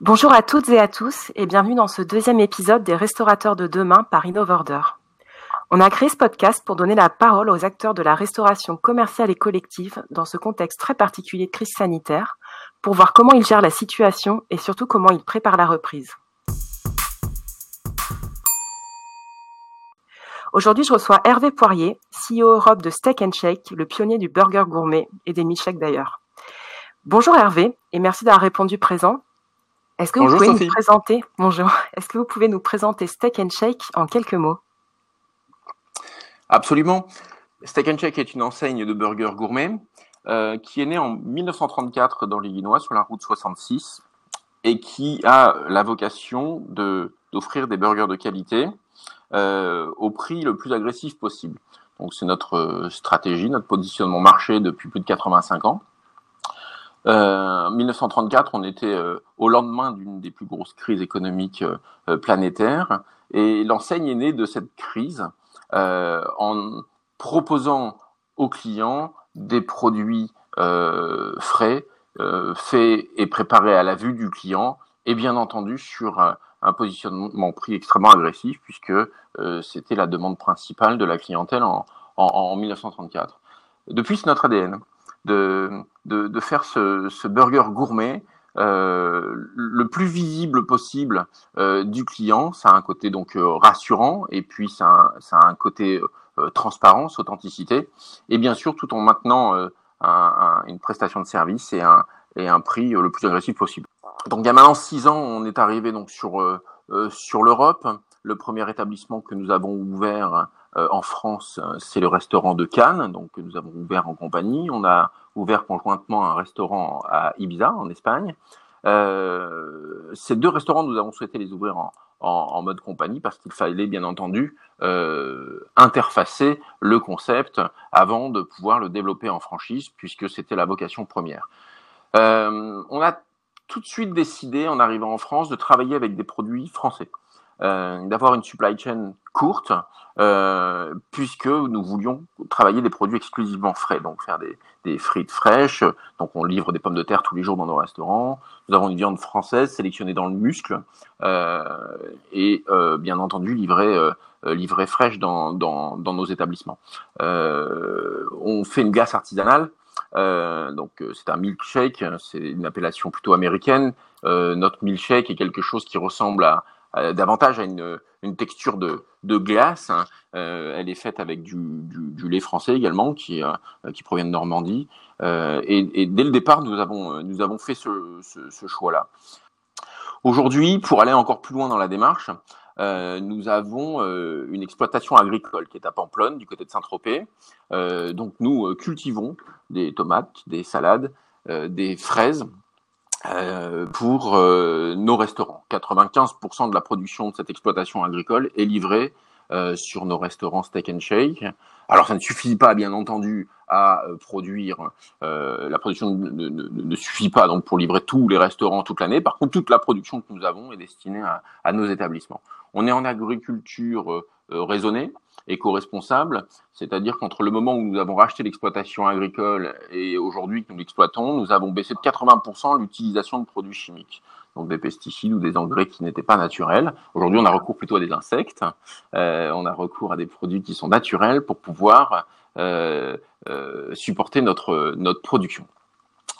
Bonjour à toutes et à tous et bienvenue dans ce deuxième épisode des Restaurateurs de demain par InnovOrder. On a créé ce podcast pour donner la parole aux acteurs de la restauration commerciale et collective dans ce contexte très particulier de crise sanitaire pour voir comment ils gèrent la situation et surtout comment ils préparent la reprise. Aujourd'hui, je reçois Hervé Poirier, CEO Europe de Steak and Shake, le pionnier du burger gourmet et des milkshakes d'ailleurs. Bonjour Hervé et merci d'avoir répondu présent. Est-ce que vous pouvez nous présenter Bonjour. Est-ce que vous pouvez nous présenter Steak and Shake en quelques mots? Absolument. Steak and Shake est une enseigne de burger gourmet euh, qui est née en 1934 dans l'Illinois sur la route 66 et qui a la vocation de d'offrir des burgers de qualité euh, au prix le plus agressif possible. Donc c'est notre euh, stratégie, notre positionnement marché depuis plus de 85 ans. Euh, en 1934, on était euh, au lendemain d'une des plus grosses crises économiques euh, planétaires, et l'enseigne est née de cette crise en proposant aux clients des produits frais, faits et préparés à la vue du client, et bien entendu sur un, positionnement prix extrêmement agressif, puisque c'était la demande principale de la clientèle en, en, en 1934. Depuis, c'est notre ADN de, de, de faire ce, ce, burger gourmet euh, le plus visible possible euh, du client. Ça a un côté donc euh, rassurant et puis ça a, ça a un côté euh, transparence, authenticité et bien sûr tout en maintenant euh, un, une prestation de service et un, et un prix le plus agressif possible. Donc il y a maintenant six ans, on est arrivé donc sur sur l'Europe. Le premier établissement que nous avons ouvert euh, en France, c'est le restaurant de Cannes, donc que nous avons ouvert en compagnie. On a ouvert conjointement un restaurant à Ibiza, en Espagne. Euh, ces deux restaurants, nous avons souhaité les ouvrir en, mode compagnie parce qu'il fallait bien entendu euh, interfacer le concept avant de pouvoir le développer en franchise, puisque c'était la vocation première. Euh, on a tout de suite décidé, en arrivant en France, de travailler avec des produits français. Euh, d'avoir une supply chain courte, euh, puisque nous voulions travailler des produits exclusivement frais, donc faire des, frites fraîches. Donc on livre des pommes de terre tous les jours dans nos restaurants. Nous avons une viande française sélectionnée dans le muscle euh, et bien entendu livrée, fraîche dans, dans, dans nos établissements. On fait une glace artisanale. donc c'est un milkshake, c'est une appellation plutôt américaine. notre milkshake est quelque chose qui ressemble à, euh, davantage à une, une texture de, glace. Hein. Euh, elle est faite avec du, lait français également, qui, euh, provient de Normandie. Euh, et, dès le départ, nous avons, fait ce, choix-là. Aujourd'hui, pour aller encore plus loin dans la démarche, euh, nous avons euh, une exploitation agricole qui est à Pamplonne, du côté de Saint-Tropez. Euh, donc nous cultivons des tomates, des salades, des fraises euh, pour euh, nos restaurants. 95% de la production de cette exploitation agricole est livrée euh, sur nos restaurants Steak and Shake. Alors ça ne suffit pas, bien entendu, à produire. la production ne, suffit pas donc pour livrer tous les restaurants toute l'année. Par contre, toute la production que nous avons est destinée à, à nos établissements. On est en agriculture raisonnée éco-responsable, c'est-à-dire qu'entre le moment où nous avons racheté l'exploitation agricole et aujourd'hui que nous l'exploitons, nous avons baissé de 80% l'utilisation de produits chimiques, donc des pesticides ou des engrais qui n'étaient pas naturels. Aujourd'hui, on a recours plutôt à des insectes, euh, on a recours à des produits qui sont naturels pour pouvoir euh, euh, supporter notre, notre production.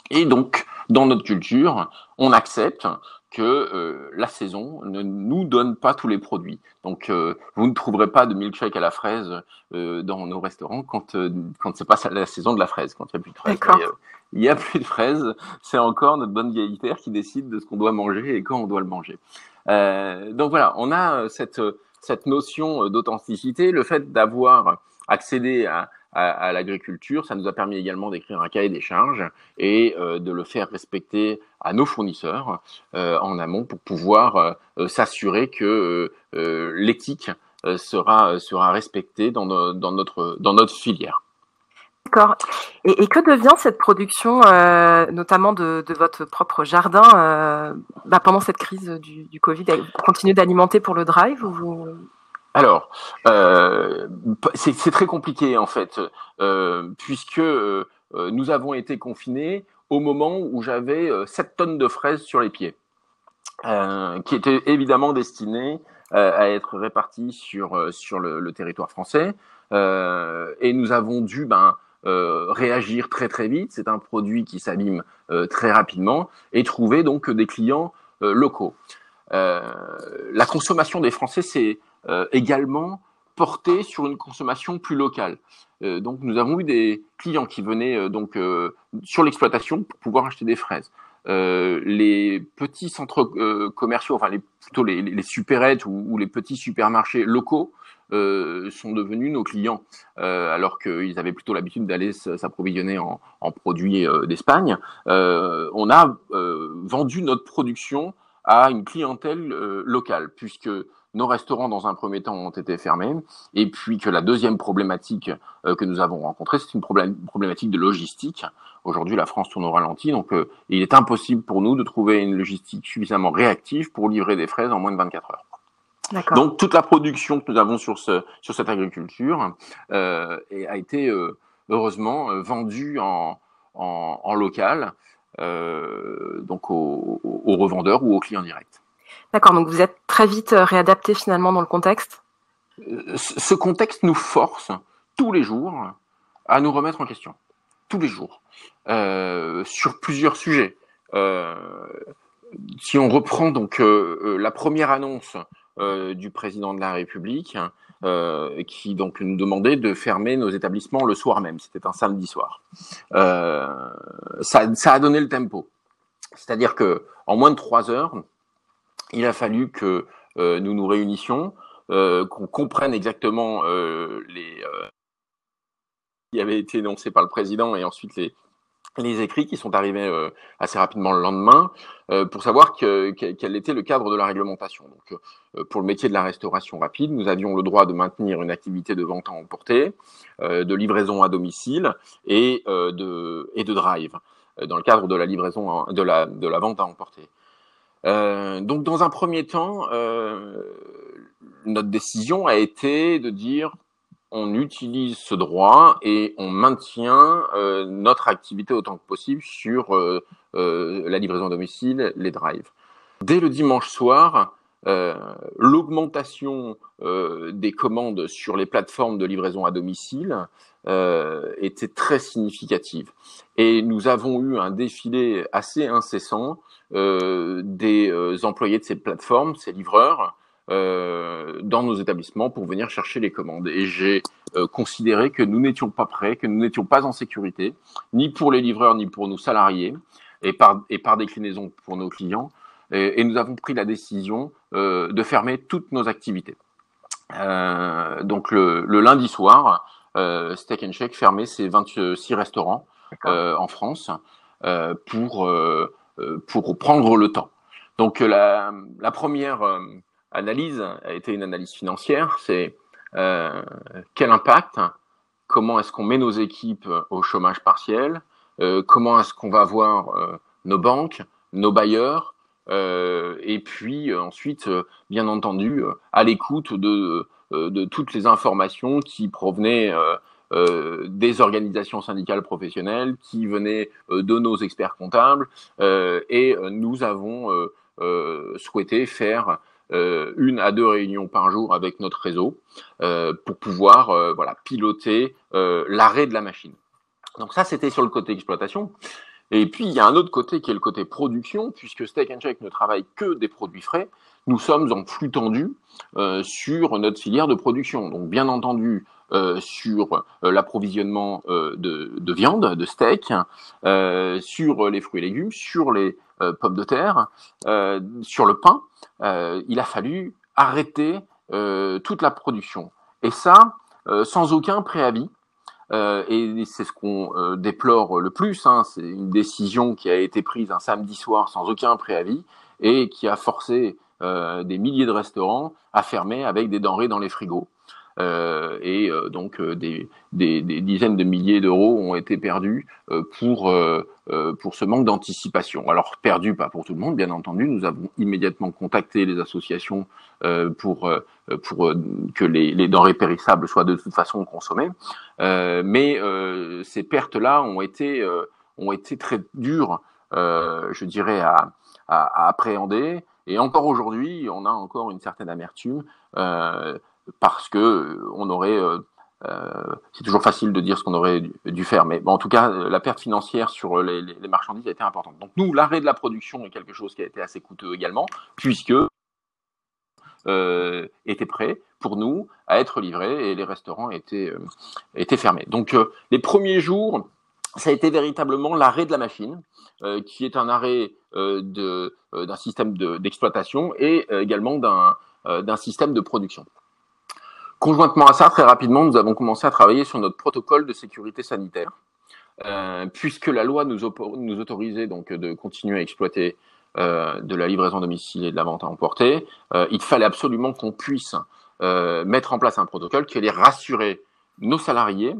Et donc, dans notre culture, on accepte que euh, la saison ne nous donne pas tous les produits. Donc, euh, vous ne trouverez pas de milkshake à la fraise euh, dans nos restaurants quand quand c'est pas la saison de la fraise, quand il n'y a plus de fraises. Il y a plus de fraises, c'est encore notre bonne vieille terre qui décide de ce qu'on doit manger et quand on doit le manger. donc voilà, on a cette cette notion d'authenticité, le fait d'avoir accédé à, à, l'agriculture. Ça nous a permis également d'écrire un cahier des charges et euh, de le faire respecter à nos fournisseurs euh, en amont pour pouvoir euh, s'assurer que l'éthique sera, sera respectée dans, no, dans, notre, dans notre filière. D'accord. Et, que devient cette production, notamment de, votre propre jardin, bah pendant cette crise du, Covid? Vous continuez d'alimenter pour le drive ou vous... Alors, euh, c'est très compliqué en fait, euh, puisque euh, nous avons été confinés au moment où j'avais 7 tonnes de fraises sur les pieds. qui était évidemment destiné à être réparti sur sur le, le territoire français. et nous avons dû ben, réagir très très vite. C'est un produit qui s'abîme très rapidement et trouver donc des clients locaux. la consommation des Français, c'est également porté sur une consommation plus locale. Euh, donc nous avons eu des clients qui venaient euh, donc euh, sur l'exploitation pour pouvoir acheter des fraises. les petits centres commerciaux, enfin les, plutôt les, les supérettes ou, les petits supermarchés locaux sont devenus nos clients, alors qu'ils avaient plutôt l'habitude d'aller s'approvisionner en, produits d'Espagne. on a vendu notre production à une clientèle locale, puisque nos restaurants, dans un premier temps, ont été fermés, et puis que la deuxième problématique euh, que nous avons rencontrée, c'est une problématique de logistique. Aujourd'hui, la France tourne au ralenti, donc euh, il est impossible pour nous de trouver une logistique suffisamment réactive pour livrer des fraises en moins de 24 heures. Donc toute la production que nous avons sur, ce, sur cette agriculture euh, a été heureusement vendue en, en, en local, donc aux, aux revendeurs ou aux clients directs. D'accord, donc vous êtes très vite euh, réadapté finalement dans le contexte? Euh, Ce contexte nous force tous les jours à nous remettre en question. Tous les jours. Euh, sur plusieurs sujets. si on reprend donc la première annonce du président de la République, qui donc nous demandait de fermer nos établissements le soir même. C'était un samedi soir. Ça, ça, a donné le tempo. C'est-à-dire que en moins de trois heures, il a fallu que euh, nous nous réunissions, euh, qu'on comprenne exactement euh, les qui avaient été énoncés par le président et ensuite les écrits qui sont arrivés assez rapidement le lendemain pour savoir que, quel était le cadre de la réglementation. Donc, pour le métier de la restauration rapide, nous avions le droit de maintenir une activité de vente à emporter, de livraison à domicile et de drive dans le cadre de la livraison de la vente à emporter. Euh, donc, dans un premier temps, euh, notre décision a été de dire on utilise ce droit et on maintient euh, notre activité autant que possible sur euh, euh, la livraison domicile, les drives. Dès le dimanche soir, l'augmentation des commandes sur les plateformes de livraison à domicile était très significative. Et nous avons eu un défilé assez incessant euh, des euh, employés de ces plateformes, ces livreurs, euh, dans nos établissements pour venir chercher les commandes. Et j'ai considéré que nous n'étions pas prêts, que nous n'étions pas en sécurité, ni pour les livreurs, ni pour nos salariés, et par, et par déclinaison pour nos clients. Et, nous avons pris la décision de fermer toutes nos activités. donc le, le, lundi soir, Steak and Shake fermait ses 26 restaurants en France pour euh, pour prendre le temps. Donc euh, la, la première euh, analyse a été une analyse financière, c'est euh, quel impact, comment est-ce qu'on met nos équipes au chômage partiel, euh, comment est-ce qu'on va voir nos banques, nos bailleurs, euh, et puis ensuite, bien entendu, à l'écoute de, de, toutes les informations qui provenaient euh, des organisations syndicales professionnelles qui venaient euh, de nos experts comptables euh, et nous avons souhaité faire une à deux réunions par jour avec notre réseau pour pouvoir voilà piloter l'arrêt de la machine. Donc ça c'était sur le côté exploitation. Et puis il y a un autre côté qui est le côté production, puisque Steak and Shake ne travaille que des produits frais. Nous sommes en flux tendu sur notre filière de production. Donc bien entendu, euh, sur euh, l'approvisionnement euh, de, de, viande, de steak, sur les fruits et légumes, sur les pommes de terre, sur le pain. il a fallu arrêter toute la production. Et ça, sans aucun préavis. Et c'est ce qu'on déplore le plus. Hein, c'est une décision qui a été prise un samedi soir sans aucun préavis et qui a forcé des milliers de restaurants à fermer avec des denrées dans les frigos. Euh, et euh, donc euh, des, des, des, dizaines de milliers d'euros ont été perdus pour pour ce manque d'anticipation. Alors perdu pas pour tout le monde, bien entendu. Nous avons immédiatement contacté les associations pour pour que les, les, denrées périssables soient de toute façon consommées. mais ces pertes-là ont été ont été très dures, je dirais, à, à, à appréhender Et encore aujourd'hui, on a encore une certaine amertume parce que on aurait c'est toujours facile de dire ce qu'on aurait dû, faire, mais en tout cas, la perte financière sur les, marchandises a été importante. Donc nous, l'arrêt de la production est quelque chose qui a été assez coûteux également, puisque euh, était prêt pour nous à être livré et les restaurants étaient, euh, étaient fermés. Donc euh, les premiers jours, ça a été véritablement l'arrêt de la machine, euh, qui est un arrêt d'un système d'exploitation et également d'un système de production. Conjointement à ça, très rapidement, nous avons commencé à travailler sur notre protocole de sécurité sanitaire, euh, puisque la loi nous, autorisait donc de continuer à exploiter euh, de la livraison domicile et de la vente à emporter, euh, il fallait absolument qu'on puisse euh, mettre en place un protocole qui allait rassurer nos salariés,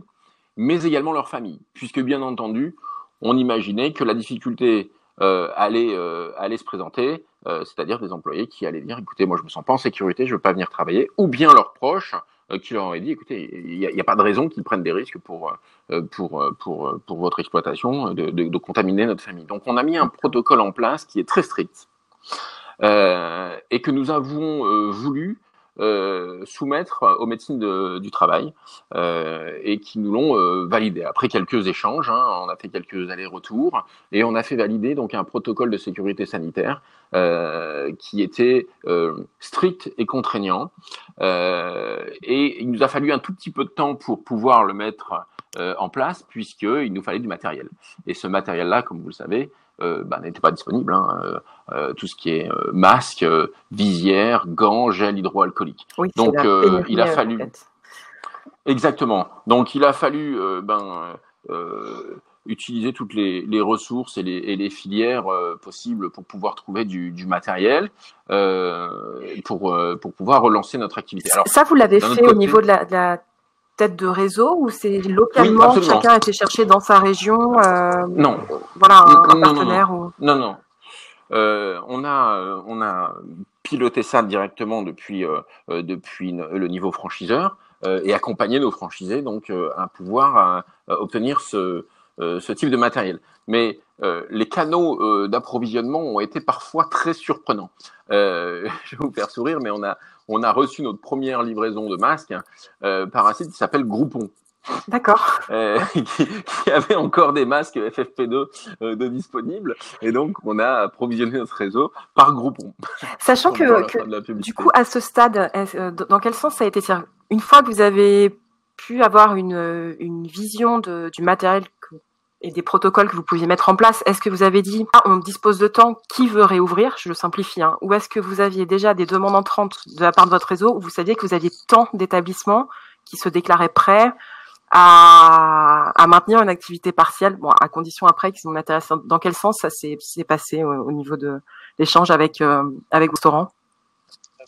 mais également leurs familles, puisque bien entendu, on imaginait que la difficulté allait, se présenter, c'est-à-dire des employés qui allaient dire, écoutez, moi je me sens pas en sécurité, je veux pas venir travailler, ou bien leurs proches euh, qui leur aurait dit, écoutez, il n'y a, a, pas de raison qu'ils prennent des risques pour, euh, pour, euh, pour, pour votre exploitation, de, de, de, contaminer notre famille. Donc on a mis un protocole en place qui est très strict euh, et que nous avons voulu euh, soumettre aux médecines de, du travail euh, et qui nous l'ont euh, validé. Après quelques échanges, hein, on a fait quelques allers-retours et on a fait valider donc un protocole de sécurité sanitaire qui était strict et contraignant. et il nous a fallu un tout petit peu de temps pour pouvoir le mettre en place puisqu'il nous fallait du matériel. Et ce matériel-là, comme vous le savez, euh, bah, n'était pas disponible. Hein. Euh, euh, tout ce qui est masque, visière, gants, gel hydroalcoolique. Donc il a fallu. Exactement. Donc il a fallu ben utiliser toutes les, les ressources et les, et les filières possibles pour pouvoir trouver du, du matériel pour, pour pouvoir relancer notre activité. Alors, ça, vous l'avez fait au niveau de la, de la tête de réseau ou c'est localement chacun a été cherché dans sa région euh, Non. Voilà un, partenaire non, non. non, euh, on a euh, on a piloté ça directement depuis euh, depuis le niveau franchiseur et accompagné nos franchisés donc à pouvoir obtenir ce ce type de matériel. Mais les canaux d'approvisionnement ont été parfois très surprenants. je vais vous faire sourire, mais on a on a reçu notre première livraison de masques euh, par un site qui s'appelle Groupon. D'accord. Euh, qui, avait encore des masques FFP2 euh, de disponibles. Et donc, on a approvisionné notre réseau par Groupon. Sachant que, du coup, à ce stade, euh, dans quel sens ça a été Une fois que vous avez pu avoir une, une vision de, du matériel et des protocoles que vous pouviez mettre en place, est-ce que vous avez dit ah, on dispose de temps, qui veut réouvrir? Je le simplifie. Hein. Ou est-ce que vous aviez déjà des demandes entrantes de la part de votre réseau où vous saviez que vous aviez tant d'établissements qui se déclaraient prêts à, maintenir une activité partielle, bon, à condition après qu'ils nous intéressent. Dans quel sens ça s'est passé au, niveau de l'échange avec euh, avec vos restaurants?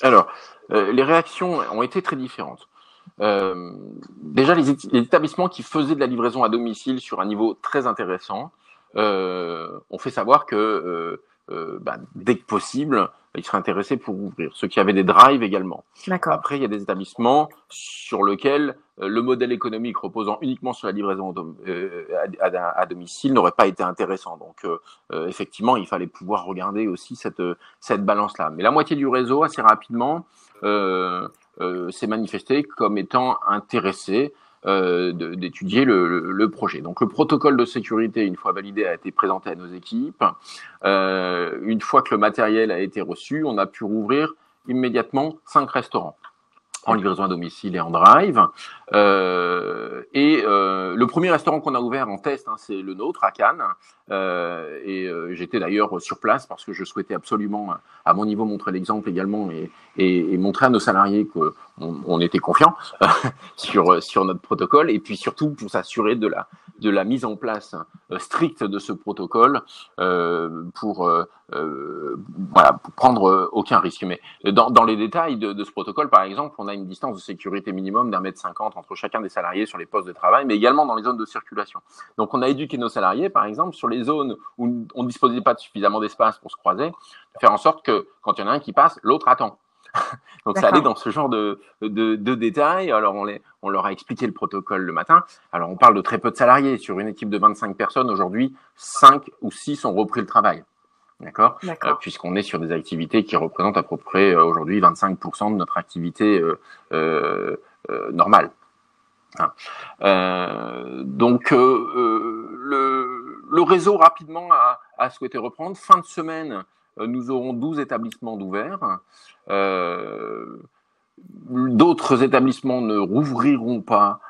Alors, euh, les réactions ont été très différentes. Euh, déjà, les, établissements qui faisaient de la livraison à domicile sur un niveau très intéressant euh, ont fait savoir que euh, euh bah, dès que possible, ils seraient intéressés pour ouvrir. Ceux qui avaient des drives également. Après, il y a des établissements sur lesquels euh, le modèle économique reposant uniquement sur la livraison à, à, à, domicile n'aurait pas été intéressant. Donc, effectivement, il fallait pouvoir regarder aussi cette, cette balance-là. Mais la moitié du réseau, assez rapidement, euh, euh, s'est manifesté comme étant intéressé euh, d'étudier le, le, projet. Donc le protocole de sécurité, une fois validé, a été présenté à nos équipes. Euh, une fois que le matériel a été reçu, on a pu rouvrir immédiatement cinq restaurants en livraison à domicile et en drive. Euh, et euh, le premier restaurant qu'on a ouvert en test, hein, c'est le nôtre à Cannes. Euh, et euh, j'étais d'ailleurs sur place parce que je souhaitais absolument, à mon niveau, montrer l'exemple également et, montrer à nos salariés qu'on on était confiants sur sur notre protocole et puis surtout pour s'assurer de la de la mise en place euh, stricte de ce protocole euh, pour voilà pour prendre aucun risque. Mais dans, dans les détails de, de, ce protocole, par exemple, on a une distance de sécurité minimum d'un mètre cinquante entre chacun des salariés sur les postes de travail, mais également dans les zones de circulation. Donc on a éduqué nos salariés, par exemple, sur les zones où on ne disposait pas de suffisamment d'espace pour se croiser, faire en sorte que quand il y en a un qui passe, l'autre attend. Donc ça allait dans ce genre de, de, de, détails. Alors on, les, on leur a expliqué le protocole le matin. Alors on parle de très peu de salariés. Sur une équipe de 25 personnes, aujourd'hui, 5 ou 6 ont repris le travail. D'accord? Euh, Puisqu'on est sur des activités qui représentent à peu près euh, aujourd'hui 25% de notre activité euh, normale. Hein. donc, le, le, réseau rapidement a, a, souhaité reprendre. Fin de semaine, nous aurons 12 établissements d'ouverts. D'autres établissements ne rouvriront pas euh,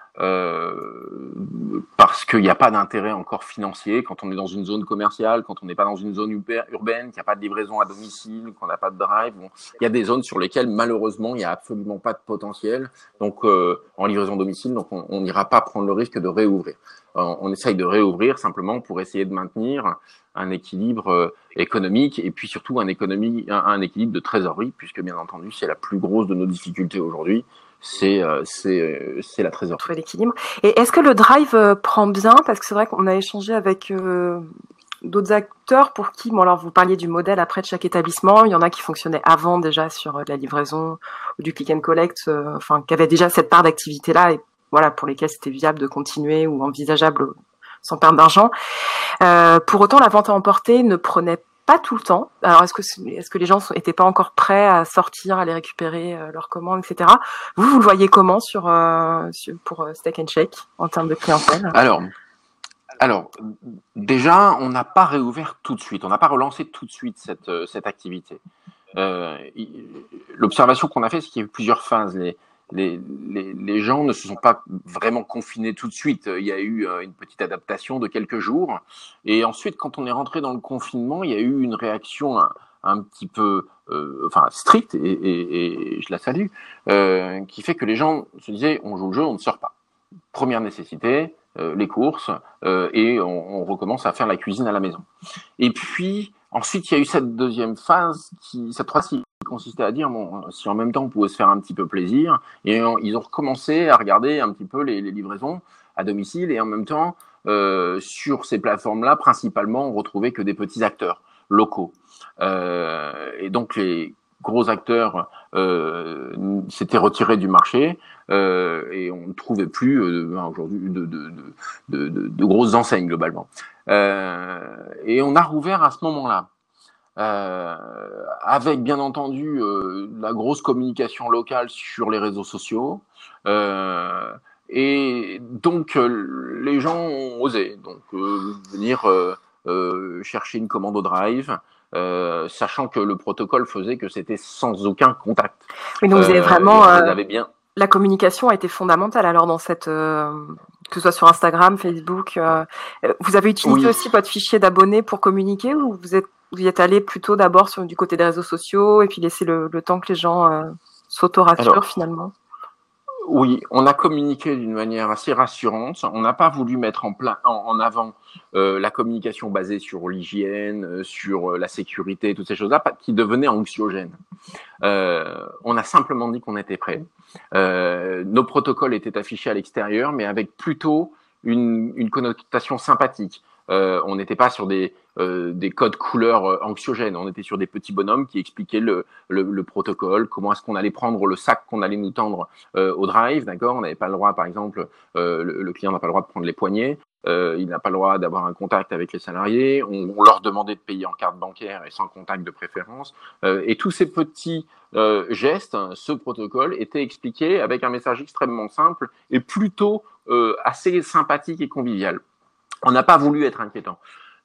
parce qu'il n'y a pas d'intérêt encore financier quand on est dans une zone commerciale, quand on n'est pas dans une zone urbaine, qu'il n'y a pas de livraison à domicile, qu'on n'a pas de drive. Il y a des zones sur lesquelles malheureusement il n'y a absolument pas de potentiel. Donc euh, en livraison à domicile, donc on n'ira pas prendre le risque de réouvrir. On, on, essaye de réouvrir simplement pour essayer de maintenir un équilibre euh, économique et puis surtout un équilibre de trésorerie, puisque bien entendu c'est la plus grosse de nos difficultés aujourd'hui c'est euh, euh, c'est la trésorerie. Trouver l'équilibre. Et est-ce que le drive euh, prend bien? Parce que c'est vrai qu'on a échangé avec d'autres acteurs pour qui, alors vous parliez du modèle après de chaque établissement, il y en a qui fonctionnaient avant déjà sur la livraison ou du click and collect, enfin qui avaient déjà cette part d'activité là et voilà pour lesquels c'était viable de continuer ou envisageable sans perdre d'argent. pour autant, la vente à emporter ne prenait pas tout le temps. Alors est-ce que les gens n'étaient pas encore prêts à sortir, à aller récupérer euh, leurs commandes, etc. Vous vous le voyez comment sur, euh, pour euh, Steak and Shake en termes de clientèle? Alors. Alors, déjà, on n'a pas réouvert tout de suite, on n'a pas relancé tout de suite cette, cette activité. L'observation qu'on a fait, c'est qu'il y a eu plusieurs phases. Les, les, les, gens ne se sont pas vraiment confinés tout de suite. Il y a eu euh, une petite adaptation de quelques jours. Et ensuite, quand on est rentré dans le confinement, il y a eu une réaction un, petit peu euh, enfin stricte, et, et, et, je la salue, euh, qui fait que les gens se disaient on joue le jeu, on ne sort pas. Première nécessité, euh, les courses, euh, et on, on, recommence à faire la cuisine à la maison. Et puis, ensuite, il y a eu cette deuxième phase, qui, cette troisième consistait à dire bon, si en même temps on pouvait se faire un petit peu plaisir, et ils ont recommencé à regarder un petit peu les, livraisons à domicile, et en même temps euh, sur ces plateformes-là, principalement, on retrouvait que des petits acteurs locaux. Euh, et donc les gros acteurs euh, s'étaient retirés du marché euh, et on ne trouvait plus euh, aujourd'hui de, de, grosses enseignes globalement. Euh, et on a rouvert à ce moment-là. Euh, avec bien entendu euh, la grosse communication locale sur les réseaux sociaux. Euh, et donc les gens ont osé donc venir chercher une commande au drive. sachant que le protocole faisait que c'était sans aucun contact. Oui, donc vous avez vraiment. Vous bien... La communication a été fondamentale alors dans cette, que ce soit sur Instagram, Facebook. vous avez utilisé aussi votre fichier d'abonnés pour communiquer ou vous êtes vous y êtes allé plutôt d'abord sur du côté des réseaux sociaux et puis laisser le, le temps que les gens euh, s'auto-rassurent finalement Oui, on a communiqué d'une manière assez rassurante. On n'a pas voulu mettre en, plein, en, avant euh, la communication basée sur l'hygiène, euh, sur euh, la sécurité, toutes ces choses-là, qui devenaient anxiogènes. Euh, on a simplement dit qu'on était prêt. nos protocoles étaient affichés à l'extérieur, mais avec plutôt une, une connotation sympathique. On n'était pas sur des, euh, des codes couleurs euh, anxiogènes, on était sur des petits bonhommes qui expliquaient le, le, le protocole, comment est-ce qu'on allait prendre le sac qu'on allait nous tendre au drive, d'accord? On n'avait pas le droit, par exemple, le, le, client n'a pas le droit de prendre les poignets, il n'a pas le droit d'avoir un contact avec les salariés, on, on, leur demandait de payer en carte bancaire et sans contact de préférence, et tous ces petits gestes, ce protocole était expliqué avec un message extrêmement simple et plutôt assez sympathique et convivial. On n'a pas voulu être inquiétant.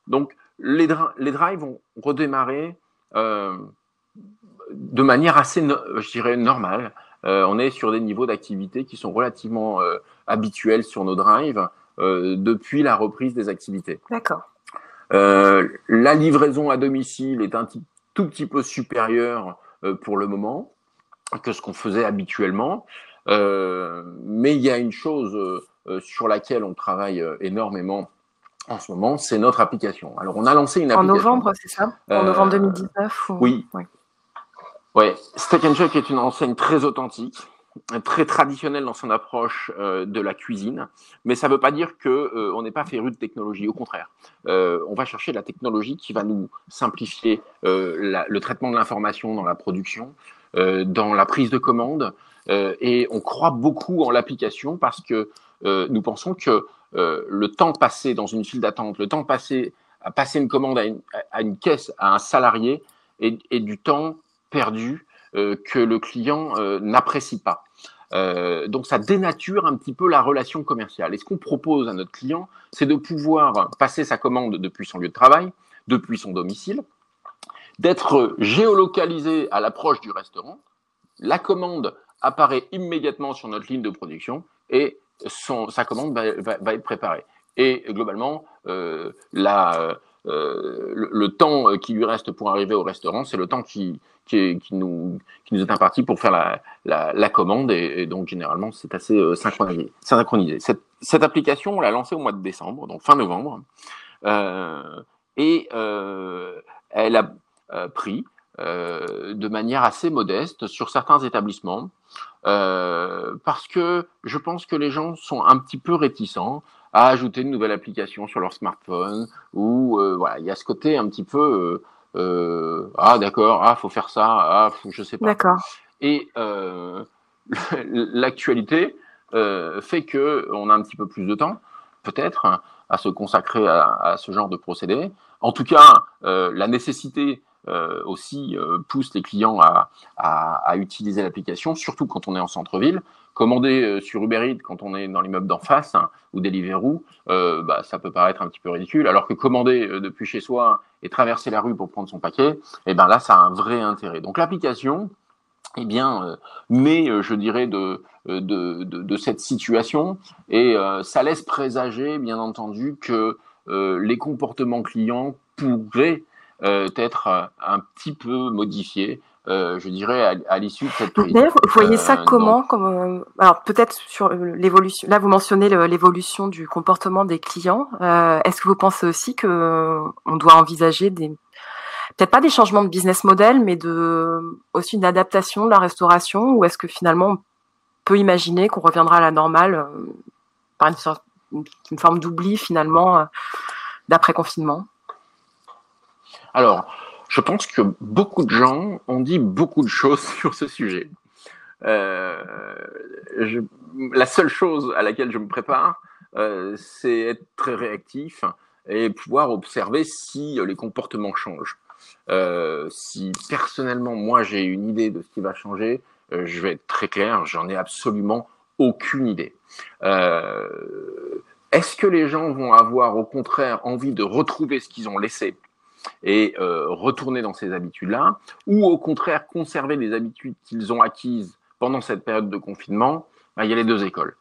Donc, les, les drives ont redémarré euh, de manière assez, je dirais, normale. Euh, on est sur des niveaux d'activité qui sont relativement euh, habituels sur nos drives depuis la reprise des activités. D'accord. La livraison à domicile est un tout petit peu supérieure pour le moment que ce qu'on faisait habituellement. mais il y a une chose sur laquelle on travaille énormément en ce moment, c'est notre application. Alors, on a lancé une application. En novembre, c'est ça? En novembre 2019 ou... Oui. Oui. Ouais. Steak and est une enseigne très authentique, très traditionnelle dans son approche euh, de la cuisine, mais ça ne veut pas dire que euh, on n'est pas féru de technologie. Au contraire, euh, on va chercher la technologie qui va nous simplifier euh, la, le traitement de l'information dans la production, euh, dans la prise de commande, et on croit beaucoup en l'application parce que nous pensons que euh, le temps passé dans une file d'attente, le temps passé passer une commande à une, à caisse, à un salarié, et, et du temps perdu que le client n'apprécie pas. Euh, donc ça dénature un petit peu la relation commerciale. Et ce qu'on propose à notre client, c'est de pouvoir passer sa commande depuis son lieu de travail, depuis son domicile, d'être géolocalisé à l'approche du restaurant. La commande apparaît immédiatement sur notre ligne de production et sa commande va, être préparée. Et globalement, euh, euh, le, temps qui lui reste pour arriver au restaurant, c'est le temps qui, nous, est imparti pour faire la, commande et, donc généralement c'est assez euh, synchronisé. Cette, application, on l'a lancée au mois de décembre, donc fin novembre, et elle a pris de manière assez modeste sur certains établissements parce que je pense que les gens sont un petit peu réticents à ajouter une nouvelle application sur leur smartphone ou voilà il y a ce côté un petit peu euh, ah d'accord, ah faut faire ça, ah je sais pas. D'accord. Et euh, l'actualité euh, fait que on a un petit peu plus de temps, peut-être, à se consacrer à, à, ce genre de procédé. En tout cas, euh, la nécessité euh, aussi euh, pousse les clients à, utiliser l'application, surtout quand on est en centre-ville. Commander euh, sur Uber Eats quand on est dans l'immeuble d'en face hein, ou Deliveroo, euh, bah, ça peut paraître un petit peu ridicule, alors que commander depuis chez soi et traverser la rue pour prendre son paquet, eh ben là, ça a un vrai intérêt. Donc l'application, eh bien, met, je dirais, de, cette situation et ça laisse présager, bien entendu, que les comportements clients pourraient être un petit peu modifiés euh, je dirais, à, à l'issue de cette crise. D'ailleurs, vous voyez ça euh, comment donc... comme, euh, Alors, peut-être sur l'évolution. Là, vous mentionnez l'évolution du comportement des clients. Euh, Est-ce que vous pensez aussi que on doit envisager des peut-être pas des changements de business model, mais de aussi une adaptation de la restauration, ou est-ce que finalement on peut imaginer qu'on reviendra à la normale euh, par une sorte, une forme d'oubli finalement d'après confinement? Alors je pense que beaucoup de gens ont dit beaucoup de choses sur ce sujet. Euh, la seule chose à laquelle je me prépare, euh, c'est être très réactif et pouvoir observer si les comportements changent. Euh, si personnellement, moi, j'ai une idée de ce qui va changer, euh, je vais être très clair, j'en ai absolument aucune idée. Euh, est-ce que les gens vont avoir au contraire envie de retrouver ce qu'ils ont laissé et euh, retourner dans ces habitudes-là, ou au contraire conserver les habitudes qu'ils ont acquises pendant cette période de confinement, ben, il y a les deux écoles.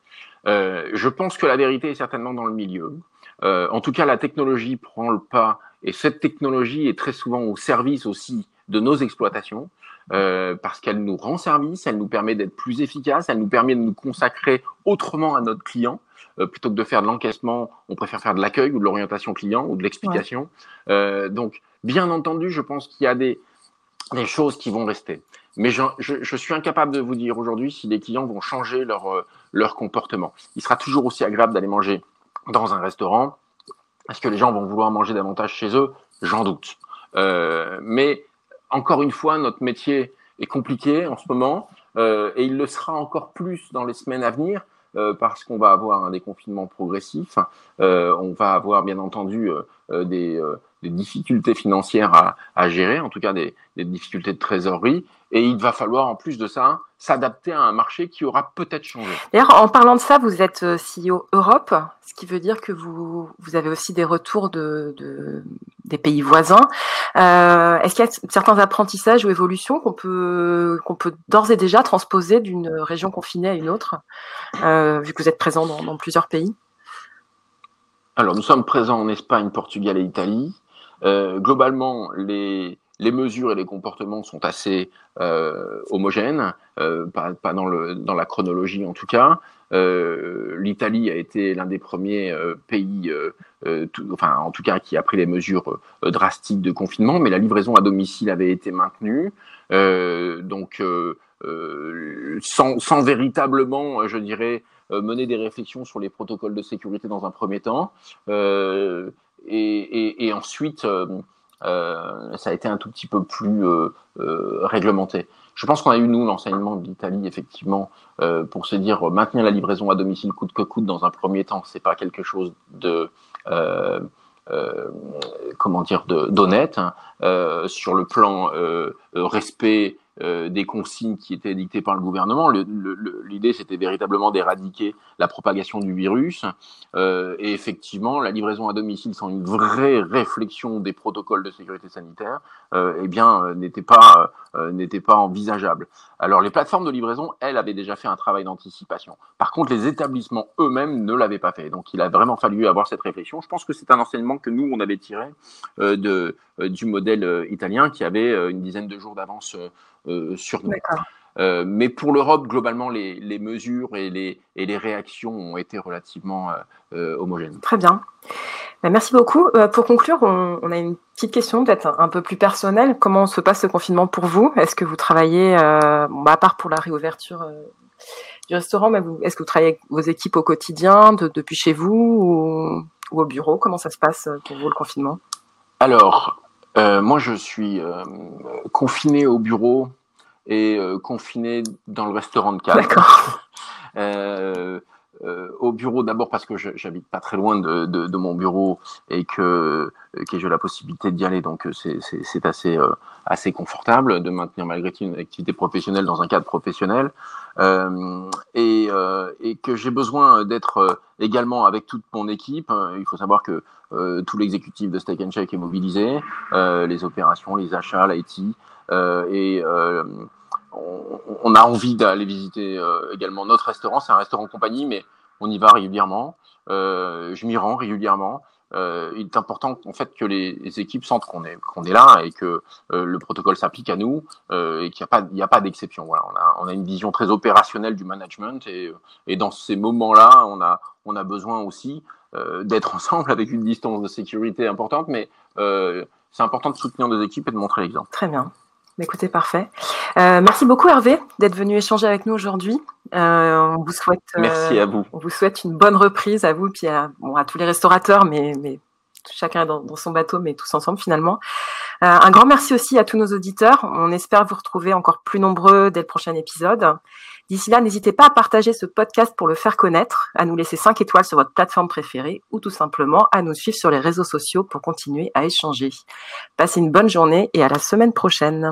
Euh, je pense que la vérité est certainement dans le milieu. Euh, en tout cas, la technologie prend le pas, et cette technologie est très souvent au service aussi de nos exploitations, euh, parce qu'elle nous rend service, elle nous permet d'être plus efficace, elle nous permet de nous consacrer autrement à notre client. Euh, plutôt que de faire de l'encaissement, on préfère faire de l'accueil ou de l'orientation client ou de l'explication. Ouais. Euh, donc, bien entendu, je pense qu'il y a des, des choses qui vont rester. Mais je, je, je suis incapable de vous dire aujourd'hui si les clients vont changer leur, euh, leur comportement. Il sera toujours aussi agréable d'aller manger dans un restaurant. Est-ce que les gens vont vouloir manger davantage chez eux? J'en doute. Euh, mais encore une fois, notre métier est compliqué en ce moment euh, et il le sera encore plus dans les semaines à venir euh, parce qu'on va avoir un déconfinement progressif. Euh, on va avoir bien entendu des, des, difficultés financières à, à, gérer, en tout cas des, des, difficultés de trésorerie. Et il va falloir en plus de ça s'adapter à un marché qui aura peut-être changé. D'ailleurs, en parlant de ça, vous êtes CEO Europe, ce qui veut dire que vous, vous avez aussi des retours de, de des pays voisins. Euh, Est-ce qu'il y a certains apprentissages ou évolutions qu'on peut qu'on peut d'ores et déjà transposer d'une région confinée à une autre, euh, vu que vous êtes présent dans, dans plusieurs pays? Alors, nous sommes présents en Espagne, Portugal et Italie. Euh, globalement, les, mesures et les comportements sont assez euh, homogènes, euh, pas, dans, la chronologie en tout cas. Euh, L'Italie a été l'un des premiers pays, enfin en tout cas qui a pris les mesures drastiques de confinement, mais la livraison à domicile avait été maintenue. donc sans, véritablement, je dirais, mener des réflexions sur les protocoles de sécurité dans un premier temps, et, et, ensuite euh, ça a été un tout petit peu plus euh, euh, réglementé. Je pense qu'on a eu, nous, l'enseignement de l'Italie, effectivement, euh, pour se dire maintenir la livraison à domicile coûte que coûte dans un premier temps, c'est pas quelque chose de, euh, comment dire d'honnête hein, sur le plan respect euh, des consignes qui étaient dictées par le gouvernement. L'idée, c'était véritablement d'éradiquer la propagation du virus. Euh, et effectivement, la livraison à domicile sans une vraie réflexion des protocoles de sécurité sanitaire, euh, eh bien, n'était pas n'était pas envisageable. Alors, les plateformes de livraison, elles, avaient déjà fait un travail d'anticipation. Par contre, les établissements eux-mêmes ne l'avaient pas fait. Donc, il a vraiment fallu avoir cette réflexion. Je pense que c'est un enseignement que nous, on avait tiré de, du modèle italien qui avait une dizaine de jours d'avance euh, sur nous. Euh, mais pour l'Europe, globalement, les, les, mesures et les, et les réactions ont été relativement euh, homogènes. Très bien. Bah, merci beaucoup. pour conclure, on, on, a une petite question peut-être un, peu plus personnelle. Comment se passe ce confinement pour vous? Est-ce que vous travaillez, bon, bah, à part pour la réouverture du restaurant, mais est-ce que vous travaillez avec vos équipes au quotidien, de, depuis chez vous ou, ou, au bureau? Comment ça se passe pour vous le confinement? Alors, euh, moi, je suis euh, confiné au bureau et euh, confiné dans le restaurant de cadre. D'accord. Euh, au bureau d'abord parce que j'habite pas très loin de, mon bureau et que, que j'ai la possibilité d'y aller, donc c'est assez assez confortable de maintenir malgré tout une activité professionnelle dans un cadre professionnel euh, et, et que j'ai besoin d'être également avec toute mon équipe. Il faut savoir que euh, tout l'exécutif de Steak and Shake est mobilisé, euh, les opérations, les achats, l'IT, euh, et on, a envie d'aller visiter également notre restaurant. C'est un restaurant compagnie, mais on y va régulièrement. je m'y rends régulièrement. Euh, il est important en fait que les, équipes sentent qu'on est qu'on est là et que euh, le protocole s'applique à nous euh, et qu'il n'y a pas il y a pas d'exception. Voilà, on a on a une vision très opérationnelle du management et et dans ces moments-là, on a on a besoin aussi euh, d'être ensemble avec une distance de sécurité importante, mais euh, c'est important de soutenir nos équipes et de montrer l'exemple. Très bien. Écoutez, parfait. Euh, merci beaucoup Hervé d'être venu échanger avec nous aujourd'hui. Euh, on vous souhaite. Merci à vous. On vous souhaite une bonne reprise à vous puis à, bon, à tous les restaurateurs, mais, mais chacun dans, dans, son bateau, mais tous ensemble finalement. Euh, un grand merci aussi à tous nos auditeurs. On espère vous retrouver encore plus nombreux dès le prochain épisode. D'ici là, n'hésitez pas à partager ce podcast pour le faire connaître, à nous laisser 5 étoiles sur votre plateforme préférée ou tout simplement à nous suivre sur les réseaux sociaux pour continuer à échanger. Passez une bonne journée et à la semaine prochaine.